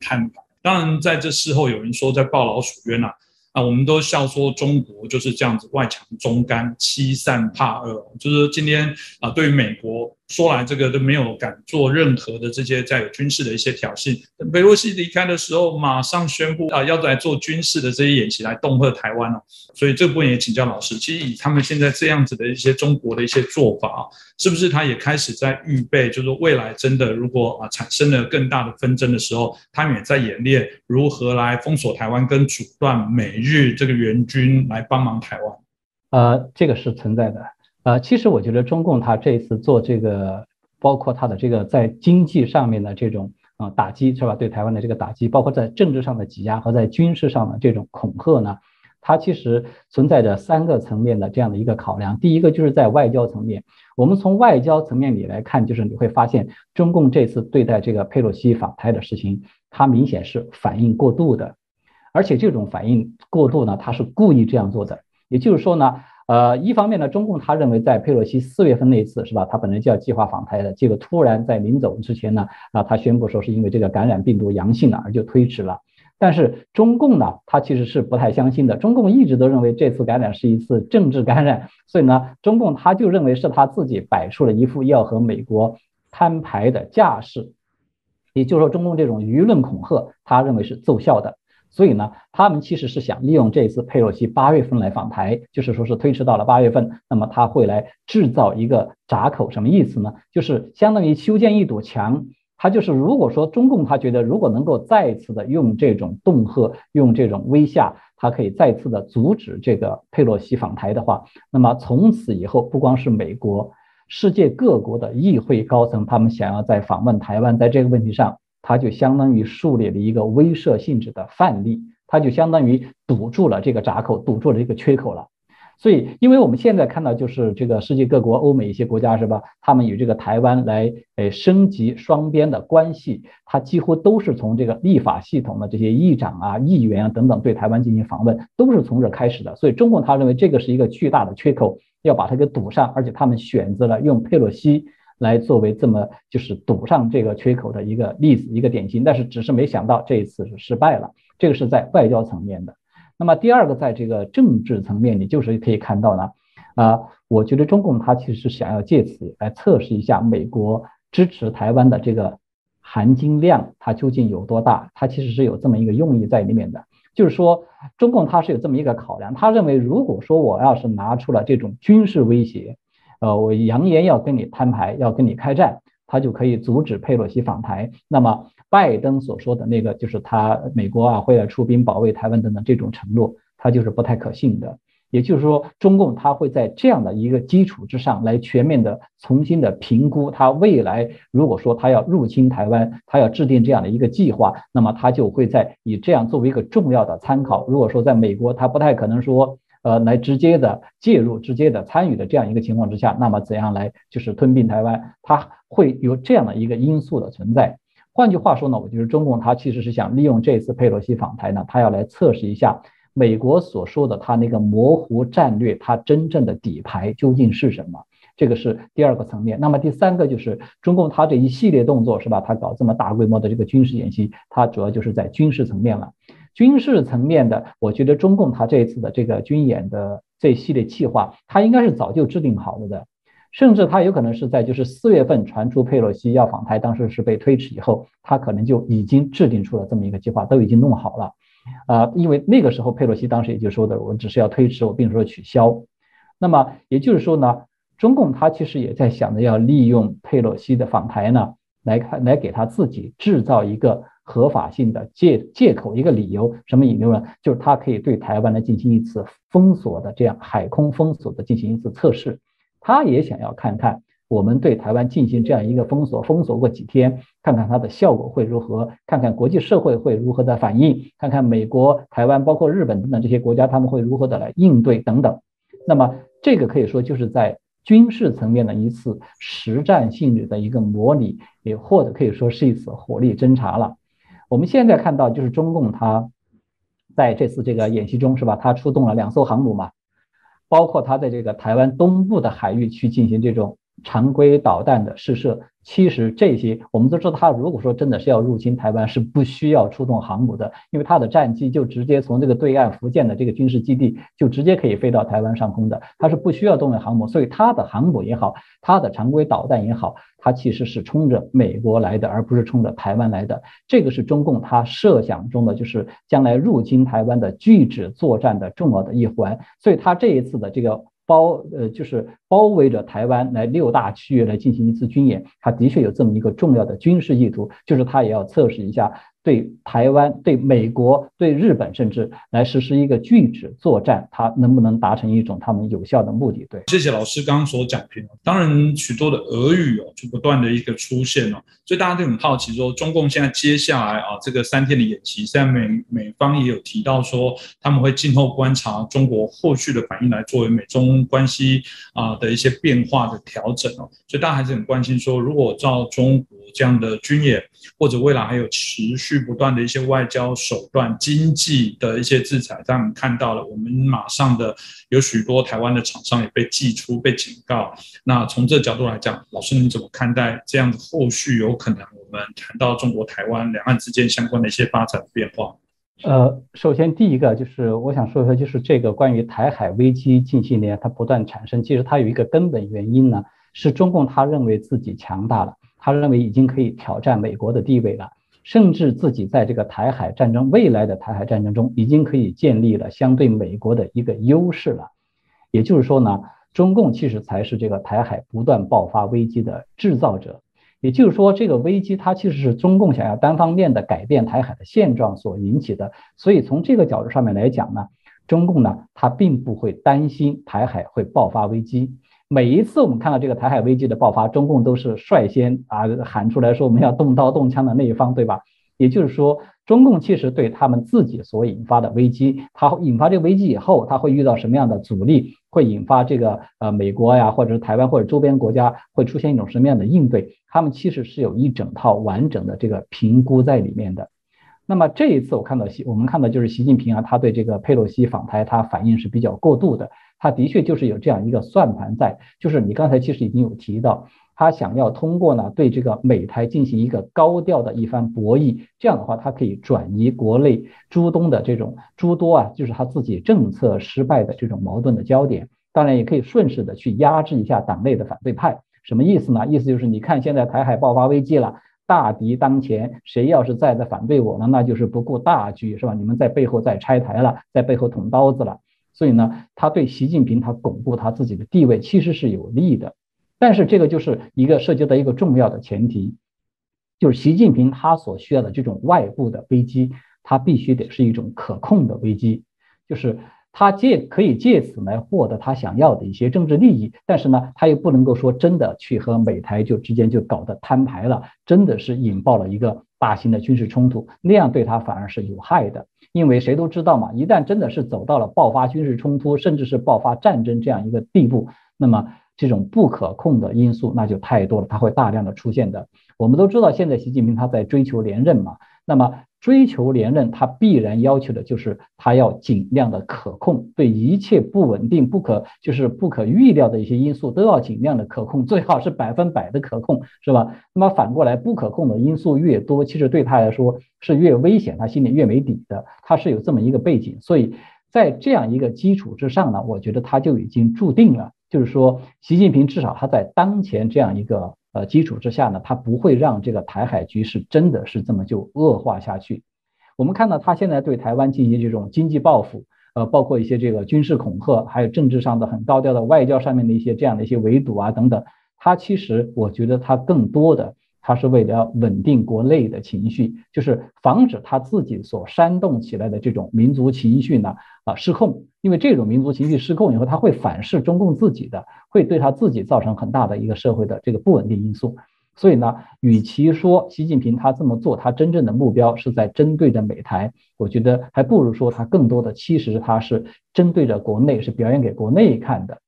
Speaker 1: 看法。当然，在这事后有人说在报老鼠冤啊。啊，我们都笑说中国就是这样子，外强中干，欺善怕恶。就是今天啊，对于美国。说来这个都没有敢做任何的这些在有军事的一些挑衅。等佩洛西离开的时候，马上宣布啊，要来做军事的这些演习来恫吓台湾了。所以这部分也请教老师，其实以他们现在这样子的一些中国的一些做法啊，是不是他也开始在预备，就是说未来真的如果啊产生了更大的纷争的时候，他们也在演练如何来封锁台湾跟阻断美日这个援军来帮忙台湾。
Speaker 3: 呃，这个是存在的。呃，其实我觉得中共他这一次做这个，包括他的这个在经济上面的这种啊打击是吧？对台湾的这个打击，包括在政治上的挤压和在军事上的这种恐吓呢，它其实存在着三个层面的这样的一个考量。第一个就是在外交层面，我们从外交层面里来看，就是你会发现中共这次对待这个佩洛西访台的事情，它明显是反应过度的，而且这种反应过度呢，它是故意这样做的。也就是说呢。呃，一方面呢，中共他认为在佩洛西四月份那一次是吧，他本来就要计划访台的，结果突然在临走之前呢，啊，他宣布说是因为这个感染病毒阳性了，而就推迟了。但是中共呢，他其实是不太相信的，中共一直都认为这次感染是一次政治感染，所以呢，中共他就认为是他自己摆出了一副要和美国摊牌的架势，也就是说，中共这种舆论恐吓，他认为是奏效的。所以呢，他们其实是想利用这次佩洛西八月份来访台，就是说是推迟到了八月份，那么他会来制造一个闸口，什么意思呢？就是相当于修建一堵墙。他就是如果说中共他觉得如果能够再次的用这种恫吓，用这种威吓，他可以再次的阻止这个佩洛西访台的话，那么从此以后，不光是美国，世界各国的议会高层，他们想要在访问台湾，在这个问题上。它就相当于树立了一个威慑性质的范例，它就相当于堵住了这个闸口，堵住了这个缺口了。所以，因为我们现在看到，就是这个世界各国、欧美一些国家是吧？他们与这个台湾来诶升级双边的关系，它几乎都是从这个立法系统的这些议长啊、议员啊等等对台湾进行访问，都是从这开始的。所以，中共他认为这个是一个巨大的缺口，要把它给堵上，而且他们选择了用佩洛西。来作为这么就是堵上这个缺口的一个例子，一个典型，但是只是没想到这一次是失败了。这个是在外交层面的。那么第二个，在这个政治层面，你就是可以看到呢，啊，我觉得中共他其实是想要借此来测试一下美国支持台湾的这个含金量，它究竟有多大？它其实是有这么一个用意在里面的，就是说中共它是有这么一个考量，他认为如果说我要是拿出了这种军事威胁。呃，我扬言要跟你摊牌，要跟你开战，他就可以阻止佩洛西访台。那么，拜登所说的那个，就是他美国啊会来出兵保卫台湾等等这种承诺，他就是不太可信的。也就是说，中共他会在这样的一个基础之上来全面的重新的评估他未来，如果说他要入侵台湾，他要制定这样的一个计划，那么他就会在以这样作为一个重要的参考。如果说在美国，他不太可能说。呃，来直接的介入、直接的参与的这样一个情况之下，那么怎样来就是吞并台湾？它会有这样的一个因素的存在。换句话说呢，我觉得中共它其实是想利用这次佩洛西访台呢，它要来测试一下美国所说的它那个模糊战略，它真正的底牌究竟是什么？这个是第二个层面。那么第三个就是中共它这一系列动作是吧？它搞这么大规模的这个军事演习，它主要就是在军事层面了。军事层面的，我觉得中共它这一次的这个军演的这一系列计划，它应该是早就制定好了的。甚至他有可能是在就是四月份传出佩洛西要访台，当时是被推迟以后，他可能就已经制定出了这么一个计划，都已经弄好了，啊，因为那个时候佩洛西当时也就说的，我只是要推迟，我并不是说取消。那么也就是说呢，中共他其实也在想着要利用佩洛西的访台呢，来看来给他自己制造一个合法性的借借口，一个理由，什么理由呢？就是他可以对台湾呢进行一次封锁的这样海空封锁的进行一次测试。他也想要看看我们对台湾进行这样一个封锁，封锁过几天，看看它的效果会如何，看看国际社会会如何的反应，看看美国、台湾包括日本等等这些国家他们会如何的来应对等等。那么这个可以说就是在军事层面的一次实战性质的一个模拟，也或者可以说是一次火力侦察了。我们现在看到就是中共他在这次这个演习中是吧，他出动了两艘航母嘛。包括他在这个台湾东部的海域去进行这种常规导弹的试射。其实这些我们都知道，他如果说真的是要入侵台湾，是不需要出动航母的，因为他的战机就直接从这个对岸福建的这个军事基地就直接可以飞到台湾上空的，他是不需要动用航母，所以他的航母也好，他的常规导弹也好，它其实是冲着美国来的，而不是冲着台湾来的。这个是中共他设想中的，就是将来入侵台湾的拒止作战的重要的一环，所以他这一次的这个。包呃就是包围着台湾来六大区域来进行一次军演，他的确有这么一个重要的军事意图，就是他也要测试一下。对台湾、对美国、对日本，甚至来实施一个拒止作战，它能不能达成一种他们有效的目的？对，
Speaker 1: 谢谢老师刚刚所讲评。当然，许多的俄语哦，就不断的一个出现哦，所以大家都很好奇，说中共现在接下来啊，这个三天的演习，现在美美方也有提到说，他们会静候观察中国后续的反应，来作为美中关系啊的一些变化的调整哦。所以大家还是很关心说，如果照中国这样的军演，或者未来还有持续。不断的一些外交手段、经济的一些制裁，让我们看到了，我们马上的有许多台湾的厂商也被寄出、被警告。那从这角度来讲，老师你怎么看待这样的后续有可能我们谈到中国台湾两岸之间相关的一些发展变化？
Speaker 3: 呃，首先第一个就是我想说一下，就是这个关于台海危机近些年它不断产生，其实它有一个根本原因呢，是中共他认为自己强大了，他认为已经可以挑战美国的地位了。甚至自己在这个台海战争未来的台海战争中，已经可以建立了相对美国的一个优势了。也就是说呢，中共其实才是这个台海不断爆发危机的制造者。也就是说，这个危机它其实是中共想要单方面的改变台海的现状所引起的。所以从这个角度上面来讲呢，中共呢，它并不会担心台海会爆发危机。每一次我们看到这个台海危机的爆发，中共都是率先啊喊出来说我们要动刀动枪的那一方，对吧？也就是说，中共其实对他们自己所引发的危机，它引发这个危机以后，它会遇到什么样的阻力，会引发这个呃美国呀，或者是台湾或者周边国家会出现一种什么样的应对？他们其实是有一整套完整的这个评估在里面的。那么这一次我看到习，我们看到就是习近平啊，他对这个佩洛西访台，他反应是比较过度的。他的确就是有这样一个算盘在，就是你刚才其实已经有提到，他想要通过呢对这个美台进行一个高调的一番博弈，这样的话，他可以转移国内诸东的这种诸多啊，就是他自己政策失败的这种矛盾的焦点，当然也可以顺势的去压制一下党内的反对派。什么意思呢？意思就是你看现在台海爆发危机了，大敌当前，谁要是再在反对我呢，那就是不顾大局，是吧？你们在背后在拆台了，在背后捅刀子了。所以呢，他对习近平他巩固他自己的地位其实是有利的，但是这个就是一个涉及到一个重要的前提，就是习近平他所需要的这种外部的危机，他必须得是一种可控的危机。就是他借可以借此来获得他想要的一些政治利益，但是呢，他又不能够说真的去和美台就之间就搞得摊牌了，真的是引爆了一个大型的军事冲突，那样对他反而是有害的。因为谁都知道嘛，一旦真的是走到了爆发军事冲突，甚至是爆发战争这样一个地步，那么这种不可控的因素那就太多了，它会大量的出现的。我们都知道，现在习近平他在追求连任嘛，那么。追求连任，他必然要求的就是他要尽量的可控，对一切不稳定、不可就是不可预料的一些因素都要尽量的可控，最好是百分百的可控，是吧？那么反过来，不可控的因素越多，其实对他来说是越危险，他心里越没底的。他是有这么一个背景，所以在这样一个基础之上呢，我觉得他就已经注定了，就是说，习近平至少他在当前这样一个。呃，基础之下呢，他不会让这个台海局势真的是这么就恶化下去。我们看到他现在对台湾进行这种经济报复，呃，包括一些这个军事恐吓，还有政治上的很高调的外交上面的一些这样的一些围堵啊等等。他其实我觉得他更多的，他是为了稳定国内的情绪，就是防止他自己所煽动起来的这种民族情绪呢啊失控。因为这种民族情绪失控以后，他会反噬中共自己的，会对他自己造成很大的一个社会的这个不稳定因素。所以呢，与其说习近平他这么做，他真正的目标是在针对着美台，我觉得还不如说他更多的其实他是针对着国内，是表演给国内看的。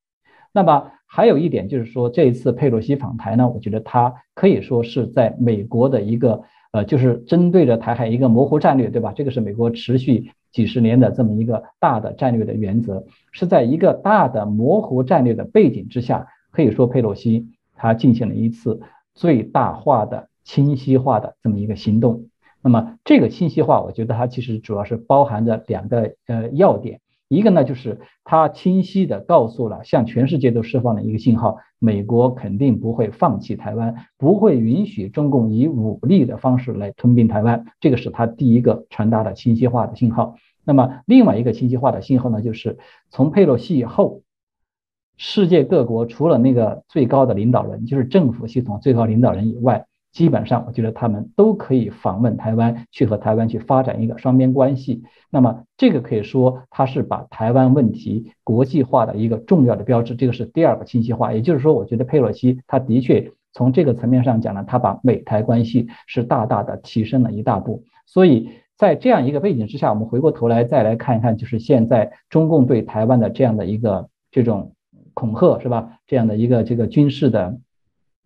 Speaker 3: 那么还有一点就是说，这一次佩洛西访台呢，我觉得他可以说是在美国的一个呃，就是针对着台海一个模糊战略，对吧？这个是美国持续。几十年的这么一个大的战略的原则，是在一个大的模糊战略的背景之下，可以说佩洛西他进行了一次最大化的清晰化的这么一个行动。那么这个清晰化，我觉得它其实主要是包含着两个呃要点。一个呢，就是他清晰的告诉了向全世界都释放了一个信号：美国肯定不会放弃台湾，不会允许中共以武力的方式来吞并台湾。这个是他第一个传达的清晰化的信号。那么另外一个清晰化的信号呢，就是从佩洛西以后，世界各国除了那个最高的领导人，就是政府系统最高领导人以外。基本上，我觉得他们都可以访问台湾，去和台湾去发展一个双边关系。那么，这个可以说它是把台湾问题国际化的一个重要的标志。这个是第二个清晰化，也就是说，我觉得佩洛西他的确从这个层面上讲呢，他把美台关系是大大的提升了一大步。所以在这样一个背景之下，我们回过头来再来看一看，就是现在中共对台湾的这样的一个这种恐吓，是吧？这样的一个这个军事的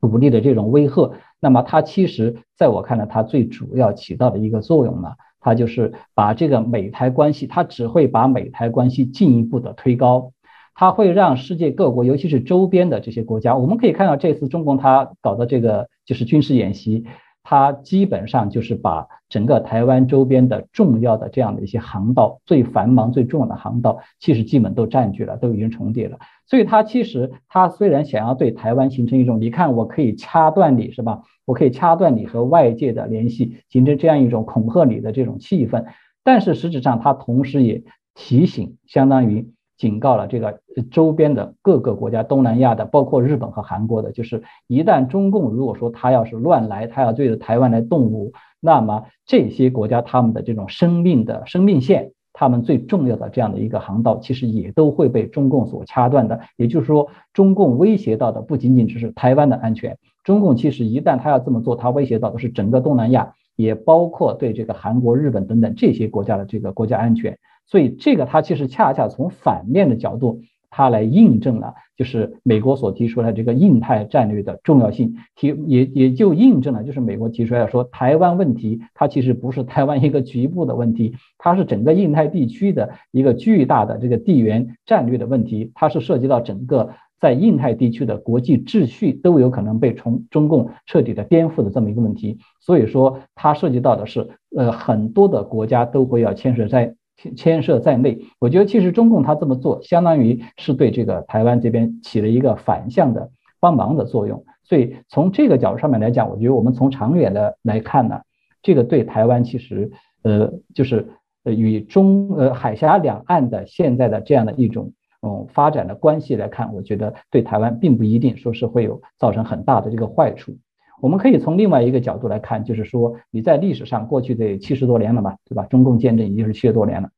Speaker 3: 武力的这种威吓。那么它其实在我看来，它最主要起到的一个作用呢，它就是把这个美台关系，它只会把美台关系进一步的推高，它会让世界各国，尤其是周边的这些国家，我们可以看到这次中共它搞的这个就是军事演习。它基本上就是把整个台湾周边的重要的这样的一些航道，最繁忙、最重要的航道，其实基本都占据了，都已经重叠了。所以它其实它虽然想要对台湾形成一种，你看我可以掐断你是吧？我可以掐断你和外界的联系，形成这样一种恐吓你的这种气氛，但是实质上它同时也提醒，相当于。警告了这个周边的各个国家，东南亚的，包括日本和韩国的，就是一旦中共如果说他要是乱来，他要对着台湾来动武，那么这些国家他们的这种生命的生命线，他们最重要的这样的一个航道，其实也都会被中共所掐断的。也就是说，中共威胁到的不仅仅只是台湾的安全，中共其实一旦他要这么做，他威胁到的是整个东南亚，也包括对这个韩国、日本等等这些国家的这个国家安全。所以这个它其实恰恰从反面的角度，它来印证了就是美国所提出来这个印太战略的重要性，提也也就印证了就是美国提出来说台湾问题，它其实不是台湾一个局部的问题，它是整个印太地区的一个巨大的这个地缘战略的问题，它是涉及到整个在印太地区的国际秩序都有可能被从中共彻底的颠覆的这么一个问题，所以说它涉及到的是呃很多的国家都会要牵涉在。牵涉在内，我觉得其实中共他这么做，相当于是对这个台湾这边起了一个反向的帮忙的作用。所以从这个角度上面来讲，我觉得我们从长远的来看呢，这个对台湾其实呃就是呃与中呃海峡两岸的现在的这样的一种嗯发展的关系来看，我觉得对台湾并不一定说是会有造成很大的这个坏处。我们可以从另外一个角度来看，就是说你在历史上过去这七十多年了嘛，对吧？中共建政已经是七十多年了。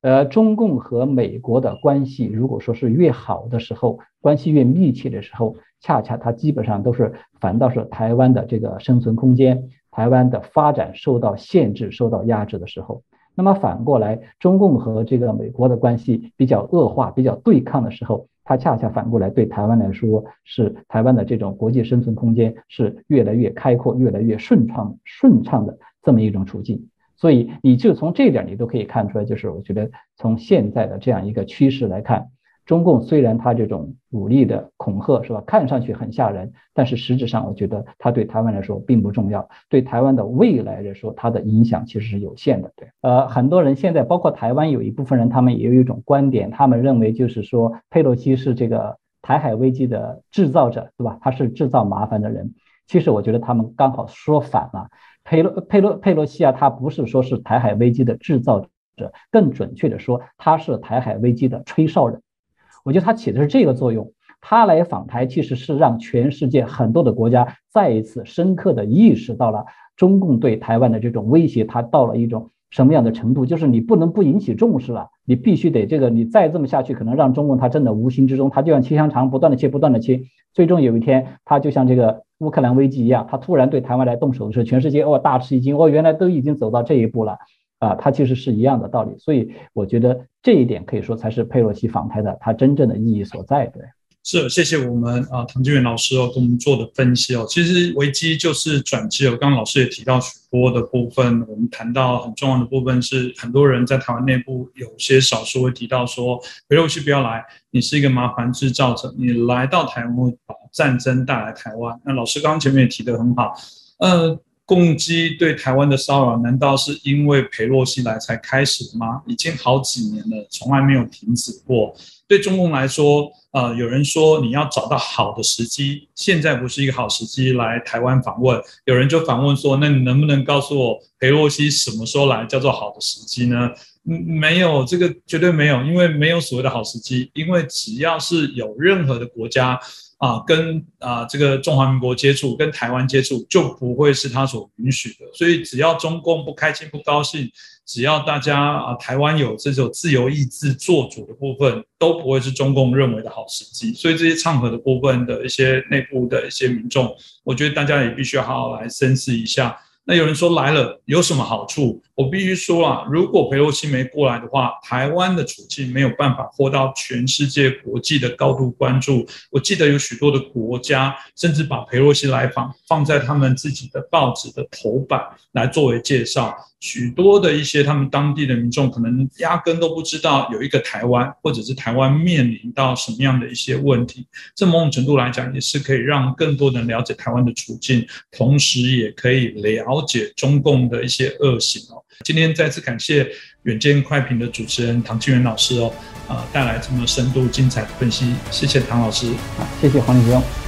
Speaker 3: 呃，中共和美国的关系如果说是越好的时候，关系越密切的时候，恰恰它基本上都是反倒是台湾的这个生存空间、台湾的发展受到限制、受到压制的时候。那么反过来，中共和这个美国的关系比较恶化、比较对抗的时候，它恰恰反过来对台湾来说，是台湾的这种国际生存空间是越来越开阔、越来越顺畅、顺畅的这么一种处境。所以，你就从这点，你都可以看出来，就是我觉得从现在的这样一个趋势来看，中共虽然它这种武力的恐吓是吧，看上去很吓人，但是实质上，我觉得它对台湾来说并不重要，对台湾的未来来说，它的影响其实是有限的。对，呃，很多人现在，包括台湾有一部分人，他们也有一种观点，他们认为就是说，佩洛西是这个台海危机的制造者，对吧？他是制造麻烦的人。其实我觉得他们刚好说反了。佩洛佩洛佩洛西啊，他不是说是台海危机的制造者，更准确的说，他是台海危机的吹哨人。我觉得他起的是这个作用。他来访台，其实是让全世界很多的国家再一次深刻的意识到了中共对台湾的这种威胁，他到了一种什么样的程度？就是你不能不引起重视了，你必须得这个，你再这么下去，可能让中共他真的无形之中，他就像切香肠，不断的切，不断的切，最终有一天，他就像这个。乌克兰危机一样，他突然对台湾来动手的时候，全世界哦大吃一惊，哦原来都已经走到这一步了，啊，它其实是一样的道理，所以我觉得这一点可以说才是佩洛西访台的它真正的意义所在，对。
Speaker 1: 是，谢谢我们啊，唐金元老师哦，跟我们做的分析哦。其实危机就是转机哦。刚刚老师也提到许多的部分，我们谈到很重要的部分是，很多人在台湾内部有些少数会提到说，佩洛西不要来，你是一个麻烦制造者，你来到台湾会把战争带来台湾。那老师刚刚前面也提得很好，呃，攻击对台湾的骚扰，难道是因为佩洛西来才开始的吗？已经好几年了，从来没有停止过。对中共来说，呃，有人说你要找到好的时机，现在不是一个好时机来台湾访问。有人就反问说，那你能不能告诉我，佩洛西什么时候来叫做好的时机呢？没有，这个绝对没有，因为没有所谓的好时机，因为只要是有任何的国家。啊，跟啊这个中华民国接触，跟台湾接触就不会是他所允许的。所以只要中共不开心、不高兴，只要大家啊台湾有这种自由意志做主的部分，都不会是中共认为的好时机。所以这些唱和的部分的一些内部的一些民众，我觉得大家也必须要好好来深思一下。那有人说来了有什么好处？我必须说啊，如果佩洛西没过来的话，台湾的处境没有办法获到全世界国际的高度关注。我记得有许多的国家甚至把佩洛西来访放在他们自己的报纸的头版来作为介绍。许多的一些他们当地的民众可能压根都不知道有一个台湾，或者是台湾面临到什么样的一些问题。这某种程度来讲，也是可以让更多人了解台湾的处境，同时也可以了解中共的一些恶行哦。今天再次感谢远见快评的主持人唐清源老师哦，啊，带来这么深度精彩的分析，谢谢唐老师，
Speaker 3: 啊，谢谢黄立兄。